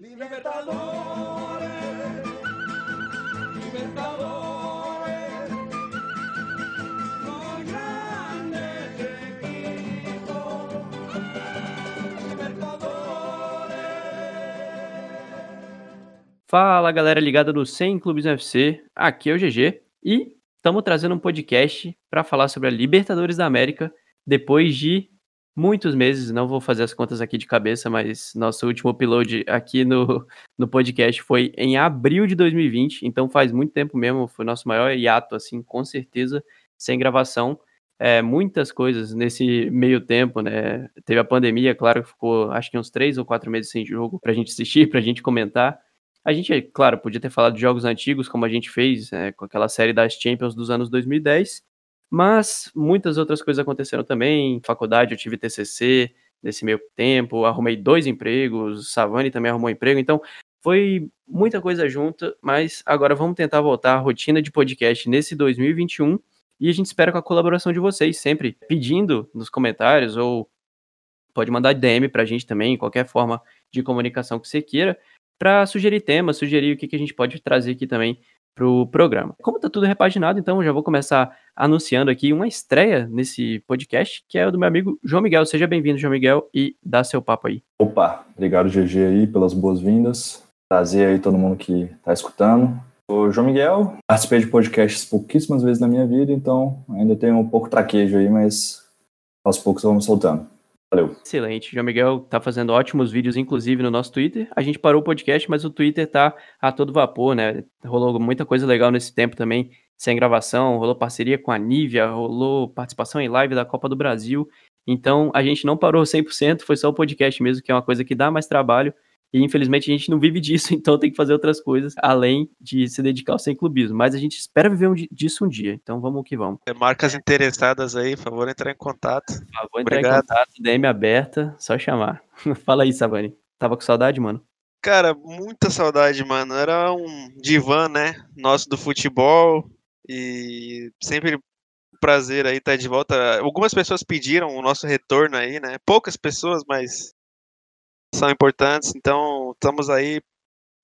Libertadores, Libertadores, los grandes equipos, Libertadores. Fala galera ligada no 100 Clubes UFC, aqui é o GG e estamos trazendo um podcast para falar sobre a Libertadores da América depois de muitos meses, não vou fazer as contas aqui de cabeça, mas nosso último upload aqui no, no podcast foi em abril de 2020, então faz muito tempo mesmo, foi nosso maior hiato, assim, com certeza, sem gravação. É, muitas coisas nesse meio tempo, né? Teve a pandemia, claro, ficou acho que uns três ou quatro meses sem jogo pra gente assistir, pra gente comentar. A gente, claro, podia ter falado de jogos antigos, como a gente fez é, com aquela série das Champions dos anos 2010, mas muitas outras coisas aconteceram também. Faculdade, eu tive TCC nesse meio tempo, arrumei dois empregos, Savani também arrumou emprego, então foi muita coisa junta, mas agora vamos tentar voltar à rotina de podcast nesse 2021 e a gente espera com a colaboração de vocês, sempre pedindo nos comentários ou pode mandar DM pra gente também, qualquer forma de comunicação que você queira, para sugerir temas, sugerir o que, que a gente pode trazer aqui também pro programa. Como tá tudo repaginado, então eu já vou começar anunciando aqui uma estreia nesse podcast, que é o do meu amigo João Miguel. Seja bem-vindo, João Miguel, e dá seu papo aí. Opa, obrigado GG aí pelas boas-vindas. Prazer aí todo mundo que tá escutando. Sou João Miguel, participei de podcasts pouquíssimas vezes na minha vida, então ainda tenho um pouco traquejo aí, mas aos poucos vamos soltando. Valeu. Excelente. João Miguel tá fazendo ótimos vídeos, inclusive, no nosso Twitter. A gente parou o podcast, mas o Twitter tá a todo vapor, né? Rolou muita coisa legal nesse tempo também, sem gravação. Rolou parceria com a Nivea, rolou participação em live da Copa do Brasil. Então, a gente não parou 100%, foi só o podcast mesmo, que é uma coisa que dá mais trabalho. E infelizmente a gente não vive disso, então tem que fazer outras coisas além de se dedicar ao sem clubismo. Mas a gente espera viver um di- disso um dia. Então vamos que vamos. Marcas interessadas aí, por favor, entrar em contato. Por favor, entrar em Obrigado. contato, DM aberta, só chamar. Fala aí, Savani. Tava com saudade, mano? Cara, muita saudade, mano. Era um divã, né? Nosso do futebol. E sempre um prazer aí estar de volta. Algumas pessoas pediram o nosso retorno aí, né? Poucas pessoas, mas são importantes. Então, estamos aí.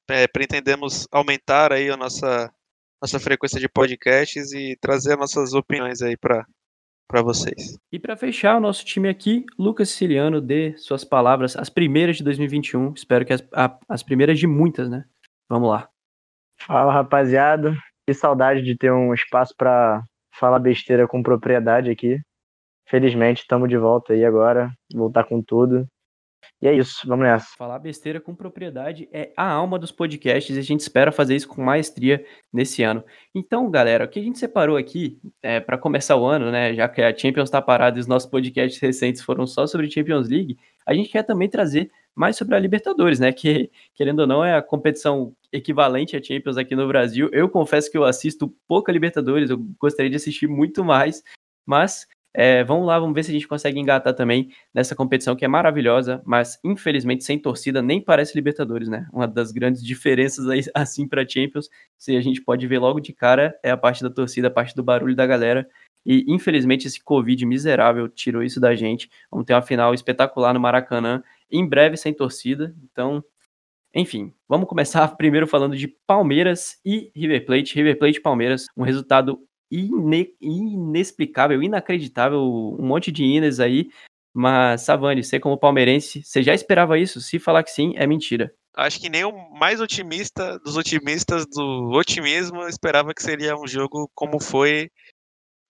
É, pretendemos aumentar aí a nossa, nossa frequência de podcasts e trazer nossas opiniões aí para para vocês. E para fechar o nosso time aqui, Lucas Siciliano, dê suas palavras, as primeiras de 2021. Espero que as, a- as primeiras de muitas, né? Vamos lá. Fala, rapaziada. Que saudade de ter um espaço pra falar besteira com propriedade aqui. Felizmente, estamos de volta aí agora. Voltar com tudo. E é isso, vamos nessa. Falar besteira com propriedade é a alma dos podcasts e a gente espera fazer isso com maestria nesse ano. Então, galera, o que a gente separou aqui é, para começar o ano, né? Já que a Champions está parada e os nossos podcasts recentes foram só sobre Champions League, a gente quer também trazer mais sobre a Libertadores, né? Que, querendo ou não, é a competição equivalente à Champions aqui no Brasil. Eu confesso que eu assisto pouca Libertadores, eu gostaria de assistir muito mais, mas é, vamos lá, vamos ver se a gente consegue engatar também nessa competição que é maravilhosa, mas infelizmente sem torcida nem parece Libertadores, né? Uma das grandes diferenças aí, assim para Champions, se a gente pode ver logo de cara, é a parte da torcida, a parte do barulho da galera. E infelizmente esse Covid miserável tirou isso da gente. Vamos ter uma final espetacular no Maracanã, em breve sem torcida. Então, enfim, vamos começar primeiro falando de Palmeiras e River Plate. River Plate e Palmeiras, um resultado ine- inexplicável, inacreditável, um monte de Ines aí. Mas, Savani, você como palmeirense, você já esperava isso? Se falar que sim, é mentira. Acho que nem o mais otimista dos otimistas do otimismo esperava que seria um jogo como foi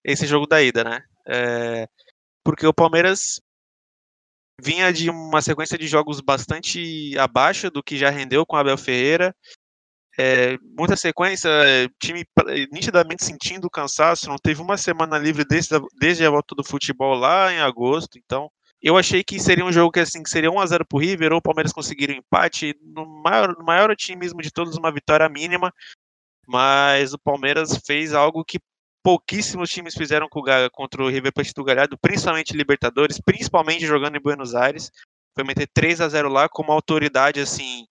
esse jogo da ida, né? É, porque o Palmeiras vinha de uma sequência de jogos bastante abaixo do que já rendeu com Abel Ferreira. É, muita sequência, é, time pra- nitidamente sentindo cansaço, não teve uma semana livre desde, a- desde a volta do futebol lá em agosto, então eu achei que seria um jogo que assim, que seria 1x0 pro River, ou o Palmeiras conseguiria um empate, no maior, no maior otimismo de todos, uma vitória mínima, mas o Palmeiras fez algo que pouquíssimos times fizeram com o Ga- contra o River Plate do Galhardo, principalmente Libertadores, principalmente jogando em Buenos Aires, foi meter 3 a 0 lá com uma autoridade assim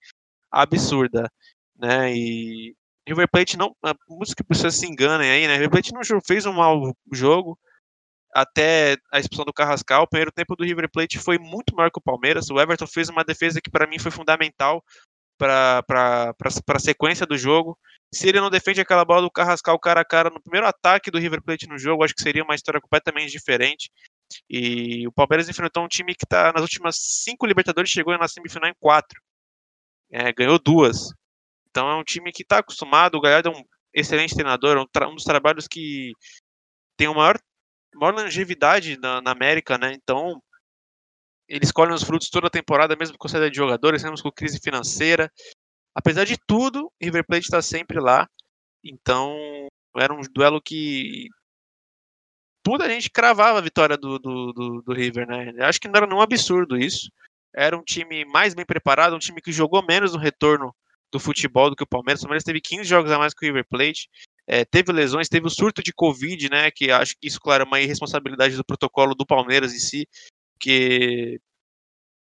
absurda, né? E River Plate não, música que vocês se enganem aí, né? River Plate não fez um mau jogo até a expulsão do Carrascal. O primeiro tempo do River Plate foi muito maior que o Palmeiras. O Everton fez uma defesa que para mim foi fundamental para a sequência do jogo. Se ele não defende aquela bola do Carrascal cara a cara no primeiro ataque do River Plate no jogo, acho que seria uma história completamente diferente. E o Palmeiras enfrentou um time que está nas últimas cinco Libertadores, chegou na semifinal em quatro. É, ganhou duas. Então é um time que está acostumado. O Galhardo é um excelente treinador, um, tra um dos trabalhos que tem uma maior, maior longevidade na, na, América, né? Então eles colhem os frutos toda a temporada, mesmo com saída de jogadores, mesmo com crise financeira. Apesar de tudo, River Plate está sempre lá. Então, era um duelo que tudo a gente cravava a vitória do, do, do, do River, né? Acho que não era nenhum absurdo isso. Era um time mais bem preparado, um time que jogou menos no retorno do futebol do que o Palmeiras. O Palmeiras teve 15 jogos a mais que o River Plate. É, teve lesões, teve o surto de Covid, né? Que acho que isso, claro, é uma irresponsabilidade do protocolo do Palmeiras em si. Que...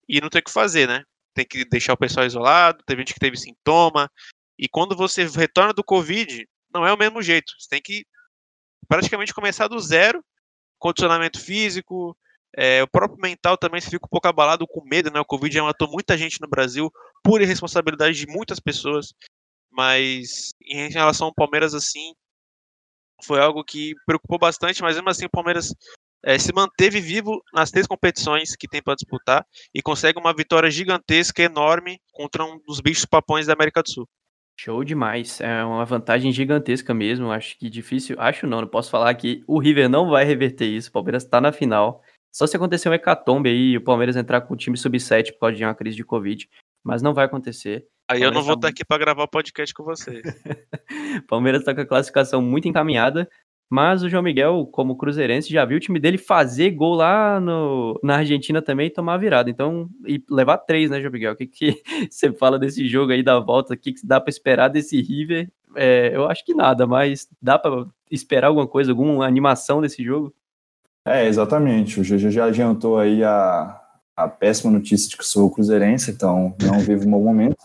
E não tem o que fazer, né? tem que deixar o pessoal isolado, teve gente que teve sintoma. E quando você retorna do Covid, não é o mesmo jeito. Você tem que praticamente começar do zero, condicionamento físico, é, o próprio mental também se fica um pouco abalado com medo, né? O Covid já matou muita gente no Brasil por irresponsabilidade de muitas pessoas. Mas em relação ao Palmeiras, assim, foi algo que preocupou bastante, mas mesmo assim o Palmeiras é, se manteve vivo nas três competições que tem para disputar e consegue uma vitória gigantesca, enorme, contra um dos bichos papões da América do Sul. Show demais, é uma vantagem gigantesca mesmo. Acho que difícil, acho não, não posso falar que o River não vai reverter isso. O Palmeiras está na final. Só se acontecer um hecatombe aí e o Palmeiras entrar com o time sub-7 por causa de uma crise de Covid, mas não vai acontecer. Aí eu não vou estar tá... aqui para gravar o podcast com vocês. Palmeiras está com a classificação muito encaminhada. Mas o João Miguel, como cruzeirense, já viu o time dele fazer gol lá no, na Argentina também e tomar virada. Então, e levar três, né, João Miguel? O que, que você fala desse jogo aí da volta? O que, que dá para esperar desse River? É, eu acho que nada, mas dá para esperar alguma coisa, alguma animação desse jogo? É, exatamente. O GG já adiantou aí a, a péssima notícia de que sou cruzeirense, então não vivo um bom momento.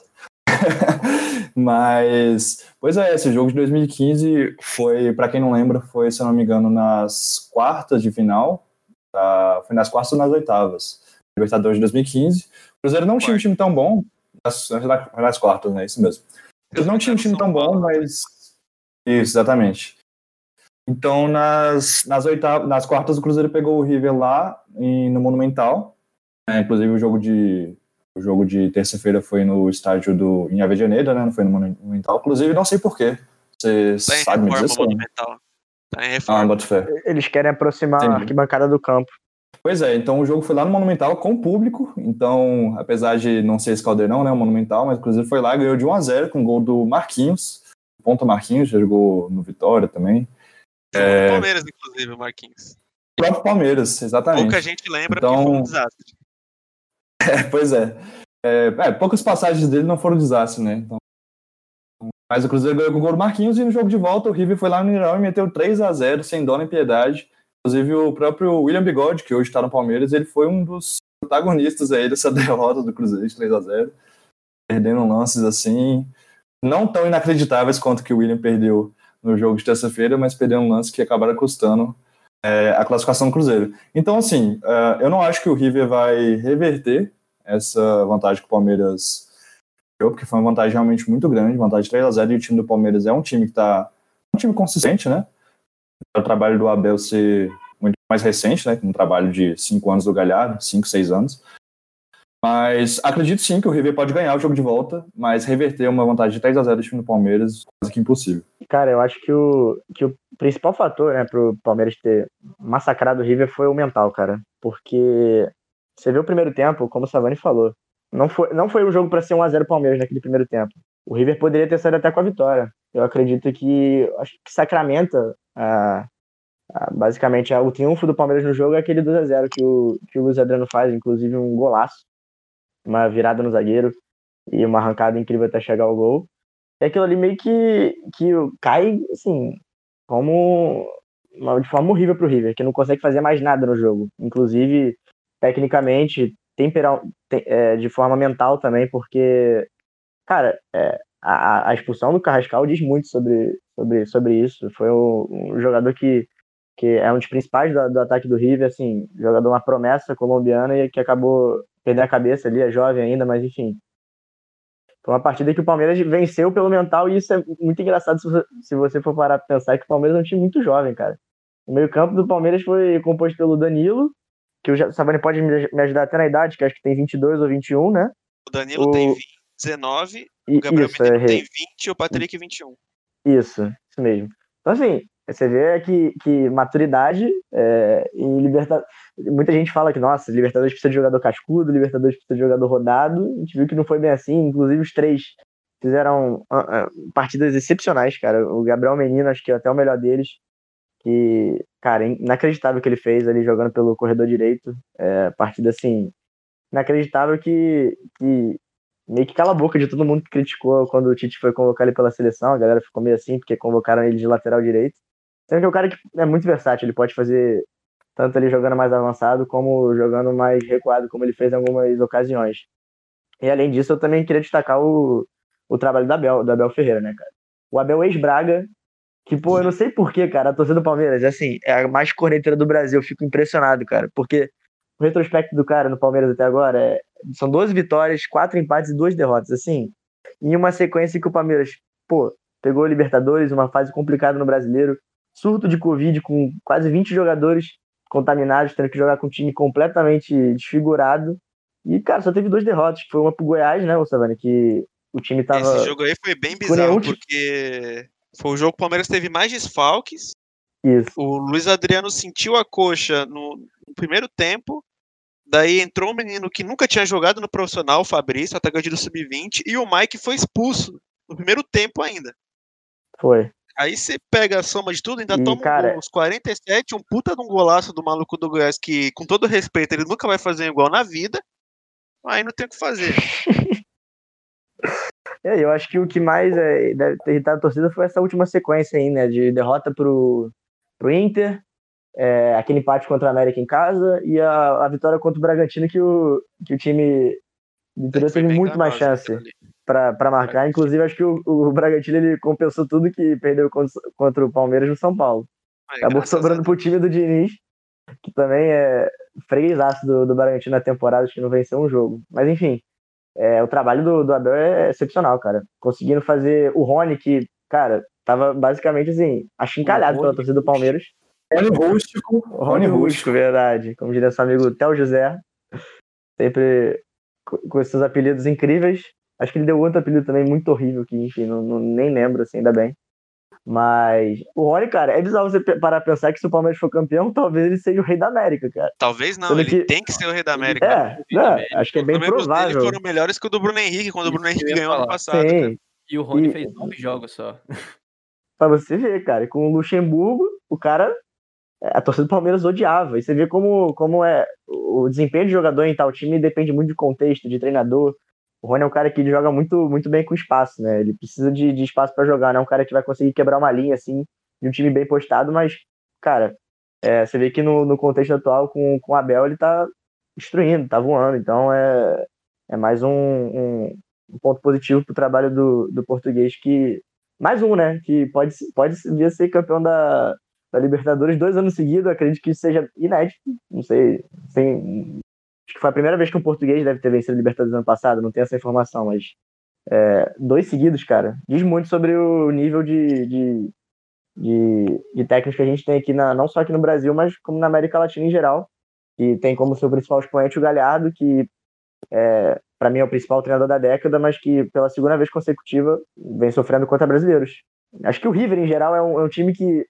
Mas, pois é, esse jogo de 2015 foi, para quem não lembra, foi, se eu não me engano, nas quartas de final. Tá? Foi nas quartas ou nas oitavas. Libertadores de 2015. O Cruzeiro não tinha um time tão bom. Nas, nas quartas, né? Isso mesmo. Eles não tinham um time tão bom, mas. Isso, exatamente. Então, nas, nas, oitavas, nas quartas, o Cruzeiro pegou o River lá em, no Monumental. É, inclusive, o jogo de o jogo de terça-feira foi no estádio do em Avejaneira, né? Não foi no Monumental. Inclusive, não sei porquê. Você tá sabe me dizer? Monumental. Tá em reforma. Ah, fé. Eles querem aproximar Sim. a arquibancada do campo. Pois é, então o jogo foi lá no Monumental com o público. Então, apesar de não ser esse caldeirão, né? O Monumental, mas inclusive foi lá e ganhou de 1 a 0 com o gol do Marquinhos. Ponto Marquinhos, jogou no Vitória também. É... Palmeiras, inclusive, o Marquinhos. O próprio Palmeiras, exatamente. Pouca gente lembra então... que foi um desastre. É, pois é. É, é. Poucas passagens dele não foram desastre, né? Então, mas o Cruzeiro ganhou com o gol do Marquinhos e no jogo de volta o River foi lá no Mineirão e meteu 3 a 0 sem dó nem piedade. Inclusive o próprio William Bigode, que hoje está no Palmeiras, ele foi um dos protagonistas aí dessa derrota do Cruzeiro de 3 a 0 perdendo lances assim, não tão inacreditáveis quanto que o William perdeu no jogo de terça-feira, mas perdeu um lance que acabaram custando é, a classificação do Cruzeiro. Então, assim, uh, eu não acho que o River vai reverter essa vantagem que o Palmeiras deu, porque foi uma vantagem realmente muito grande, vantagem de 3 a 0 e o time do Palmeiras é um time que está um time consistente, né? O trabalho do Abel ser muito mais recente, né? Um trabalho de 5 anos do Galhardo, 5, 6 anos. Mas acredito sim que o River pode ganhar o jogo de volta, mas reverter uma vantagem de 3 a 0 do time do Palmeiras quase que impossível. Cara, eu acho que o, que o principal fator, né, pro Palmeiras ter massacrado o River foi o mental, cara. Porque você vê o primeiro tempo, como o Savani falou, não foi, não foi um jogo para ser 1x0 Palmeiras naquele primeiro tempo. O River poderia ter saído até com a vitória. Eu acredito que acho que sacramenta a, a, basicamente a, o triunfo do Palmeiras no jogo é aquele 2x0 que o, que o Luiz Adriano faz, inclusive um golaço, uma virada no zagueiro e uma arrancada incrível até chegar ao gol. E aquilo ali meio que, que cai, assim, como de forma horrível pro River, que não consegue fazer mais nada no jogo. Inclusive, tecnicamente, temperal, é, de forma mental também, porque, cara, é, a, a, expulsão do Carrascal diz muito sobre, sobre, sobre isso. Foi um, um jogador que, que é um dos principais do, do, ataque do River, assim, jogador uma promessa colombiana e que acabou perdendo a cabeça ali, é jovem ainda, mas enfim. Foi uma partida que o Palmeiras venceu pelo mental e isso é muito engraçado se você, for parar pra pensar que o Palmeiras é um time muito jovem, cara. O meio-campo do Palmeiras foi composto pelo Danilo, que o Sabani pode me ajudar até na idade, que acho que tem 22 ou 21, né? O Danilo O- tem 20, 19, E, o Gabriel isso, errei. tem 20 e o Patrick 21. Isso, isso mesmo. Então, assim, você vê que, que maturidade é, em Libertadores. Muita gente fala que, nossa, Libertadores precisa de jogador cascudo, Libertadores precisa de jogador rodado. A gente viu que não foi bem assim. Inclusive, os três fizeram ah, ah, partidas excepcionais, cara. O Gabriel Menino, acho que é até o melhor deles. Que, cara, é inacreditável que ele fez ali jogando pelo corredor direito. É, partida, assim, inacreditável que, que meio que cala a boca de todo mundo que criticou quando o Tite foi convocar ele pela seleção. A galera ficou meio assim, porque convocaram ele de lateral direito. Sendo que é um cara que é muito versátil, ele pode fazer tanto ele jogando mais avançado como jogando mais recuado, como ele fez em algumas ocasiões. E além disso, eu também queria destacar o, o trabalho da Abel, do Abel Ferreira, né, cara? O Abel ex-Braga, que, pô, eu não sei porquê, cara, a torcida do Palmeiras, assim, é a mais corneteira do Brasil, eu fico impressionado, cara, porque o retrospecto do cara no Palmeiras até agora é, são 12 vitórias, 4 empates e 2 derrotas, assim, em uma sequência que o Palmeiras, pô, pegou o Libertadores, uma fase complicada no Brasileiro, surto de Covid com quase 20 jogadores contaminados, tendo que jogar com um time completamente desfigurado. E, cara, só teve duas derrotas, que foi uma pro Goiás, né, Savani, que o time tava... Esse jogo aí foi bem bizarro, porque foi o jogo que o Palmeiras teve mais desfalques. Isso, O Luiz Adriano sentiu a coxa no, no primeiro tempo. Daí entrou um menino que nunca tinha jogado no profissional, o Fabrício, atacante do Sub-20, e o Mike foi expulso no primeiro tempo ainda. foi. Aí você pega a soma de tudo, ainda E, toma cara- aos 47, um puta de um golaço do maluco do Goiás, que, com todo respeito, ele nunca vai fazer igual na vida. Aí não tem o que fazer. É, eu acho que o que mais é, deve ter irritado a torcida foi essa última sequência aí, né? De derrota pro, pro Inter, é, aquele empate contra a América em casa e a, a vitória contra o Bragantino que o, que o time do interior teve muito mais chance ali. Pra pra marcar. Inclusive, acho que o, o Bragantino ele compensou tudo que perdeu contra, contra o Palmeiras no São Paulo. Mas, Acabou sobrando pro time do Diniz, que também é freguesaço do, do Bragantino na temporada, acho que não venceu um jogo. Mas enfim, é, o trabalho do, do Abel é excepcional, cara. Conseguindo fazer o Rony, que, cara, tava basicamente assim, achincalhado pela torcida do Palmeiras. Rony Rústico. O Rony Rústico, verdade. Como diria seu amigo Theo José. Sempre co- com esses apelidos incríveis. Acho que ele deu outro apelido também muito horrível, que, enfim, não, não- nem lembro, assim, ainda bem. Mas o Rony, cara, é bizarro você parar pra pensar que se o Palmeiras for campeão, talvez ele seja o rei da América, cara. Talvez não, Sendo ele que- tem que ser o rei da América. É, né? acho que é bem provável. foram melhores que o do Bruno Henrique, quando o Bruno Isso que eu Henrique ganhou ano passado. E o Rony E- fez nove jogos só. pra você ver, cara. Com o Luxemburgo, o cara. A torcida do Palmeiras odiava. E você vê como, como é. O desempenho de jogador em tal time depende muito de contexto, de treinador. O Rony é um cara que joga muito, muito bem com espaço, né? Ele precisa de, de espaço pra jogar, não é um cara que vai conseguir quebrar uma linha, assim, de um time bem postado, mas, cara, é, você vê que no, no contexto atual, com, com o Abel, ele tá destruindo, tá voando. Então é, é mais um, um, um ponto positivo pro trabalho do, do português que. Mais um, né? Que pode, pode vir ser campeão da, da Libertadores dois anos seguidos. Acredito que isso seja inédito. Não sei. Sem, acho que foi a primeira vez que um português deve ter vencido a Libertadores ano passado. Não tenho essa informação, mas. é, dois seguidos, cara. Diz muito sobre o nível de, de, de, de técnicos que a gente tem aqui, na, não só aqui no Brasil, mas como na América Latina em geral. E tem como seu principal expoente o Galhardo, que é, para mim é o principal treinador da década, mas que pela segunda vez consecutiva vem sofrendo contra brasileiros. Acho que o River, em geral, é um, é um time que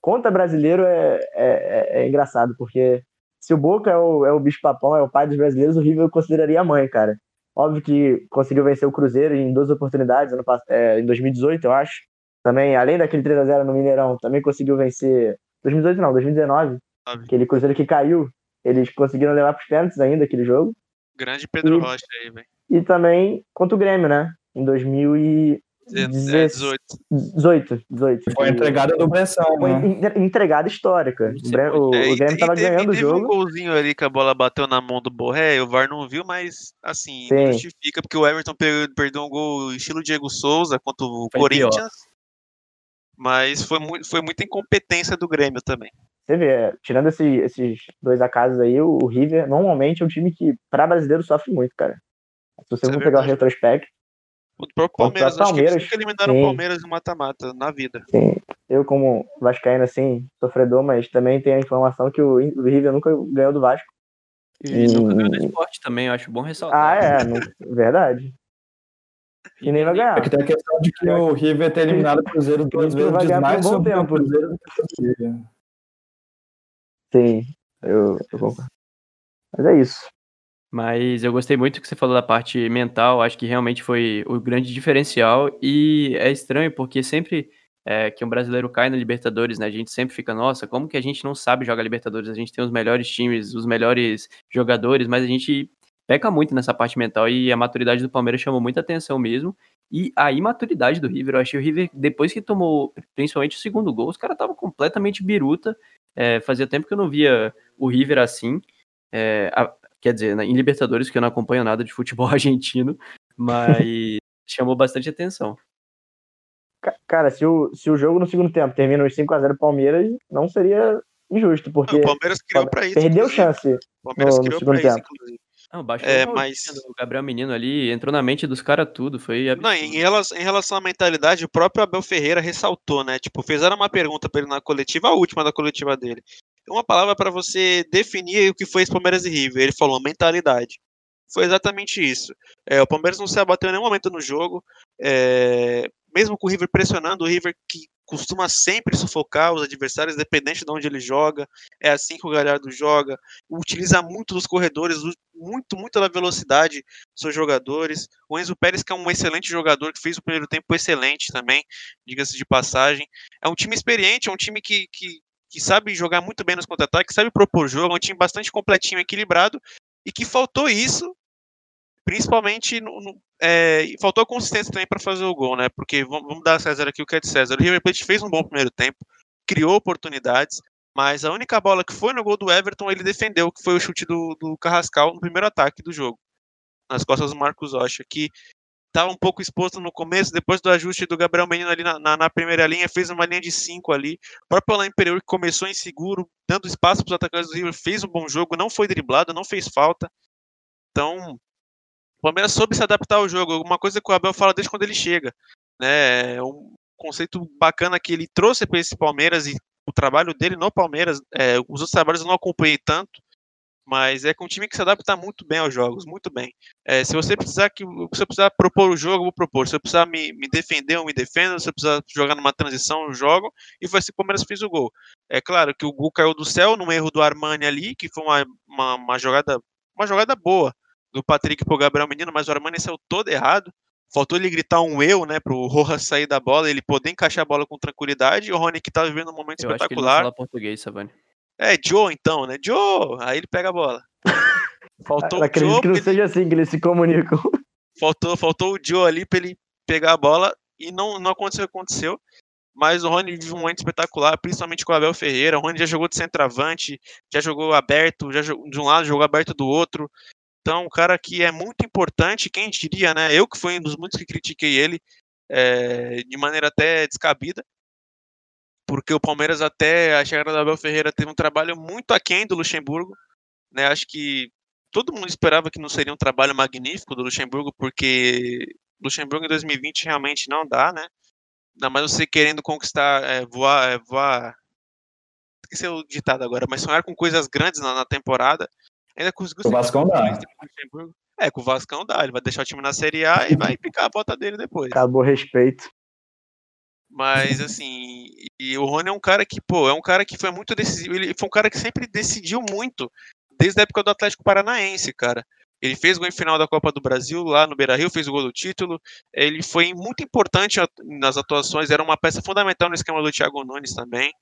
contra brasileiro é, é, é- é engraçado, porque se o Boca é o, é o bicho-papão, é o pai dos brasileiros, o River eu consideraria a mãe, cara. Óbvio que conseguiu vencer o Cruzeiro em duas oportunidades, ano, é, em 2018, eu acho. Também, além daquele 3x0 no Mineirão, também conseguiu vencer. 2018 não, 2019. Sabe? Aquele Cruzeiro que caiu, eles conseguiram levar para os pênaltis ainda aquele jogo. Grande Pedro E- Rocha aí, velho. E também contra o Grêmio, né? Em 2018. É, 18. 18. Foi a entregada do Bressão, Foi né? en- entregada histórica. O, É, o Grêmio te- tava e teve- ganhando o teve um jogo. golzinho ali que a bola bateu na mão do Borré, o VAR não viu, mas assim, Sim. não justifica, porque o Everton per- perdeu um gol estilo Diego Souza contra o Foi Corinthians. Mas foi, muito, foi muita incompetência do Grêmio também. Você vê, é, tirando esse- esses dois acasos aí, o, o River normalmente é um time que, pra brasileiro, sofre muito, cara. Se você Isso é for pegar o retrospecto, O próprio Palmeiras, acho que eles Palmeiras, nunca eliminaram sim. o Palmeiras no mata-mata na vida. Sim, eu como vascaíno, assim, sofredor, mas também tem a informação que o River nunca ganhou do Vasco. E nunca ganhou do esporte também, eu acho bom Ah, ressaltar. é, não- verdade. E nem vai É ganhar. que tem a questão de que o River ter eliminado o Cruzeiro duas Que vezes vai diz ganhar por um mais bom sobre o tempo. Cruzeiro do que o River. Sim, eu, eu concordo. Mas é isso. Mas eu gostei muito que você falou da parte mental, acho que realmente foi o grande diferencial. E é estranho, porque sempre é, que um brasileiro cai na Libertadores, né? A gente sempre fica, nossa, como que a gente não sabe jogar Libertadores? A gente tem os melhores times, os melhores jogadores, mas a gente peca muito nessa parte mental e a maturidade do Palmeiras chamou muita atenção mesmo. E a imaturidade do River, eu achei o River, depois que tomou principalmente o segundo gol, os caras estavam completamente biruta. É, fazia tempo que eu não via o River assim. É, a- quer dizer, em Libertadores, que eu não acompanho nada de futebol argentino, mas chamou bastante atenção. Ca- Cara, se o, se o jogo no segundo tempo termina uns 5x0 Palmeiras, não seria injusto, porque o Palmeiras criou pra isso. perdeu inclusive. chance. O Palmeiras no- no criou segundo pra isso, tempo. inclusive. Não, baixou É, mas- o Gabriel Menino ali, entrou na mente dos caras tudo, foi absurdo. Não, em relação, em relação à mentalidade, o próprio Abel Ferreira ressaltou, né? Tipo, fizeram uma pergunta pra ele na coletiva, a última da coletiva dele. Uma palavra pra você definir o que foi esse Palmeiras e River. Ele falou mentalidade. Foi exatamente isso. É, o Palmeiras não se abateu em nenhum momento no jogo. é, mesmo com o River pressionando, o River que costuma sempre sufocar os adversários, independente de onde ele joga. É assim que o Galhardo joga. Utiliza muito dos corredores, muito, muito da velocidade seus jogadores. O Enzo Pérez, que é um excelente jogador, que fez o primeiro tempo excelente também, diga-se de passagem. É um time experiente, é um time que, que, que sabe jogar muito bem nos contra-ataques, sabe propor jogo, é um time bastante completinho, equilibrado, e que faltou isso, principalmente no, no- é, faltou consistência também para fazer o gol, né? Porque vamos, vamos dar a César aqui o que é de César. O River Plate fez um bom primeiro tempo, criou oportunidades, mas a única bola que foi no gol do Everton ele defendeu, que foi o chute do, do Carrascal no primeiro ataque do jogo, nas costas do Marcos Rocha, que estava um pouco exposto no começo, depois do ajuste do Gabriel Menino ali na, na- na primeira linha, fez uma linha de cinco ali. O próprio Alain Imperiur, que começou inseguro, dando espaço para os atacantes do River, fez um bom jogo, não foi driblado, não fez falta. Então, o Palmeiras soube se adaptar ao jogo, uma coisa que o Abel fala desde quando ele chega. Né? É um conceito bacana que ele trouxe para esse Palmeiras e o trabalho dele no Palmeiras, é, os outros trabalhos eu não acompanhei tanto, mas é com um time que se adapta muito bem aos jogos, muito bem. É, se você precisar que se eu precisar propor o jogo, eu vou propor. Se eu precisar me, me defender, eu me defendo. Se eu precisar jogar numa transição, eu jogo. E foi assim que o Palmeiras fez o gol. É claro que o gol caiu do céu num erro do Armani ali, que foi uma, uma, uma jogada uma jogada boa do Patrick pro Gabriel Menino, mas o Armani saiu todo errado. Faltou ele gritar um eu, né, pro Rojas sair da bola, ele poder encaixar a bola com tranquilidade. E o Rony que tá vivendo um momento Eu acho que ele não espetacular. fala português, Savani. É, Joe então, né? Joe! Aí ele pega a bola. Faltou Eu o acredito Joe, que não ele- seja assim que eles se comunicam. faltou, faltou o Joe ali pra ele pegar a bola e não, não aconteceu o que aconteceu. Mas o Rony vive um momento espetacular, principalmente com o Abel Ferreira. O Rony já jogou de centroavante, já jogou aberto, já jogou de um lado, jogou aberto do outro. Então, um cara que é muito importante, quem diria, né? Eu que fui um dos muitos que critiquei ele é, de maneira até descabida, porque o Palmeiras até a chegada do Abel Ferreira teve um trabalho muito aquém do Luxemburgo, né? Acho que todo mundo esperava que não seria um trabalho magnífico do Luxemburgo, porque Luxemburgo em 2020 realmente não dá, né? Ainda mais você querendo conquistar, é, voar, é, voar. Esqueci o ditado agora, mas sonhar com coisas grandes na, na temporada. Ainda conseguiu O Vascão dá. É, com o Vascão dá, ele vai deixar o time na Série A e vai picar a bota dele depois. Acabou o respeito. Mas assim, e o Rony é um cara que, pô, é um cara que foi muito decisivo. Ele foi um cara que sempre decidiu muito, desde a época do Atlético Paranaense, cara. Ele fez gol em final da Copa do Brasil, lá no Beira Rio, fez o gol do título. Ele foi muito importante nas atuações, era uma peça fundamental no esquema do Thiago Nunes também.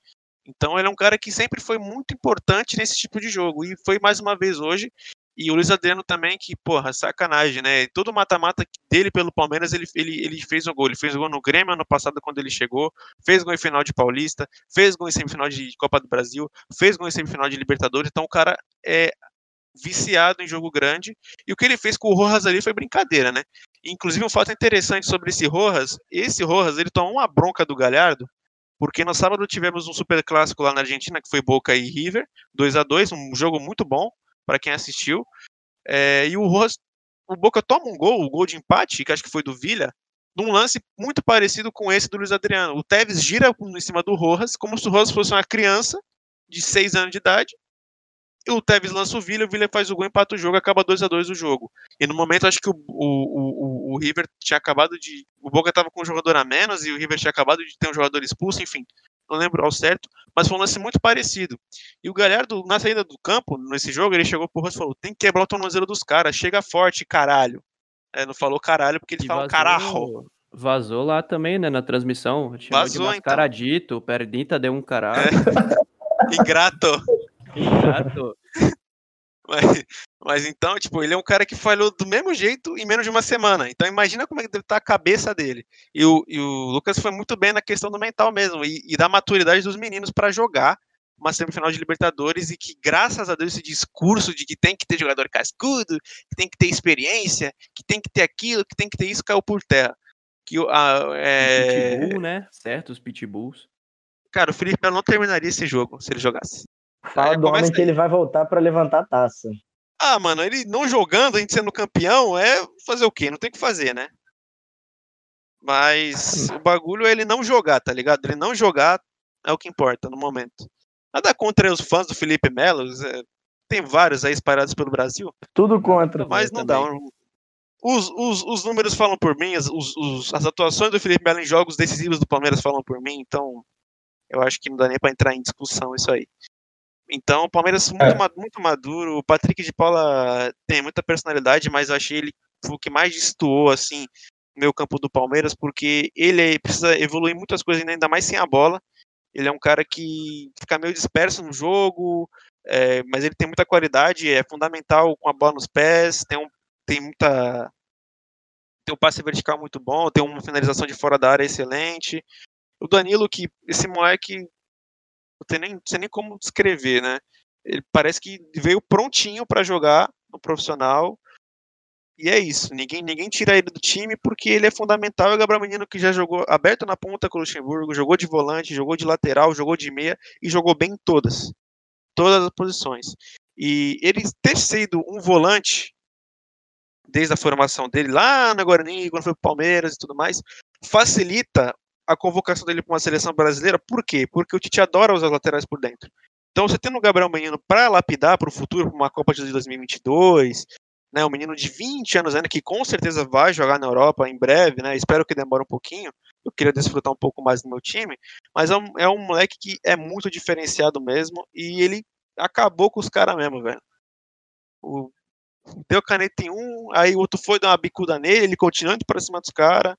Então ele é um cara que sempre foi muito importante nesse tipo de jogo. E foi mais uma vez hoje. E o Luiz Adriano também, que, porra, sacanagem, né? Todo mata-mata dele pelo Palmeiras, ele, ele, ele fez o gol. Ele fez o gol no Grêmio ano passado, quando ele chegou. Fez gol em final de Paulista. Fez gol em semifinal de Copa do Brasil. Fez gol em semifinal de Libertadores. Então o cara é viciado em jogo grande. E o que ele fez com o Rojas ali foi brincadeira, né? Inclusive, um fato interessante sobre esse Rojas: esse Rojas, ele tomou uma bronca do Galhardo. Porque no sábado tivemos um super clássico lá na Argentina, que foi Boca e River, 2 a 2 um jogo muito bom para quem assistiu. É, e o Rojas, o Boca toma um gol, o gol de empate, que acho que foi do Villa, num lance muito parecido com esse do Luiz Adriano. O Tevez gira em cima do Rojas, como se o Rojas fosse uma criança de 6 anos de idade. E o Tevez lança o Villa, o Villa faz o gol, empata o jogo, acaba 2 a 2 o jogo. E no momento, acho que o, o, o, o River tinha acabado de. O Boca estava com um jogador a menos e o River tinha acabado de ter um jogador expulso, enfim. Não lembro ao certo, mas foi um lance muito parecido. E o Galhardo, na saída do campo, nesse jogo, ele chegou pro Rojas e falou: tem que quebrar o tornozelo dos caras, chega forte, caralho. É, não falou caralho porque eles E falam vazou- caralho. Vazou lá também, né, na transmissão. De Vazou, então. mascaradito, o Perdinta deu um caralho. Ingrato. Ingrato. Mas, mas então, tipo, ele é um cara que falhou do mesmo jeito em menos de uma semana. Então imagina como é que deve estar a cabeça dele. E o, e o Lucas foi muito bem na questão do mental mesmo e, e da maturidade dos meninos para jogar uma semifinal de Libertadores e que, graças a Deus, esse discurso de que tem que ter jogador cascudo, que tem que ter experiência, que tem que ter aquilo, que tem que ter isso, caiu por terra. Que, o- a, é... Pitbull, né? Certo, os pitbulls. Cara, o Felipe não terminaria esse jogo se ele jogasse. Fala É, do homem que ele vai voltar pra levantar a taça. Ah, mano, ele não jogando, a gente sendo campeão, é fazer o quê? Não tem o que fazer, né? Mas o bagulho é ele não jogar, tá ligado? Ele não jogar é o que importa no momento. Nada contra os fãs do Felipe Melo, é, tem vários aí espalhados pelo Brasil, Tudo contra. mas não dá. um- Os, os, os números falam por mim, as, os- as atuações do Felipe Melo em jogos decisivos do Palmeiras falam por mim, então eu acho que não dá nem pra entrar em discussão isso aí. Então, o Palmeiras muito, É. muito maduro. O Patrick de Paula tem muita personalidade, mas eu achei ele o que mais destoou, assim, no meio campo do Palmeiras, porque ele é- precisa evoluir muitas coisas, ainda mais sem a bola. Ele é um cara que fica meio disperso no jogo, é, mas ele tem muita qualidade, é fundamental com a bola nos pés, tem, um, tem muita. Tem um passe vertical muito bom, tem uma finalização de fora da área excelente. O Danilo, que esse moleque não tem nem, não sei nem como descrever, né? Ele parece que veio prontinho para jogar no profissional. E é isso. Ninguém, ninguém tira ele do time porque ele é fundamental. É o Gabriel Menino que já jogou aberto na ponta com o Luxemburgo, jogou de volante, jogou de lateral, jogou de meia e jogou bem em todas. Todas as posições. E ele ter sido um volante desde a formação dele lá na Guarani, quando foi pro Palmeiras e tudo mais, facilita a convocação dele para uma seleção brasileira. Por quê? Porque o Tite adora usar os laterais por dentro. Então, você tendo o Gabriel Menino para lapidar para o futuro, para uma Copa de 2022, né, um menino de 20 anos ainda, que com certeza vai jogar na Europa em breve, né, espero que demore um pouquinho, eu queria desfrutar um pouco mais do meu time, mas é um, é um moleque que é muito diferenciado mesmo, e ele acabou com os caras mesmo, velho. O- deu caneta em um, aí o outro foi dar uma bicuda nele, ele continuou indo para cima dos caras,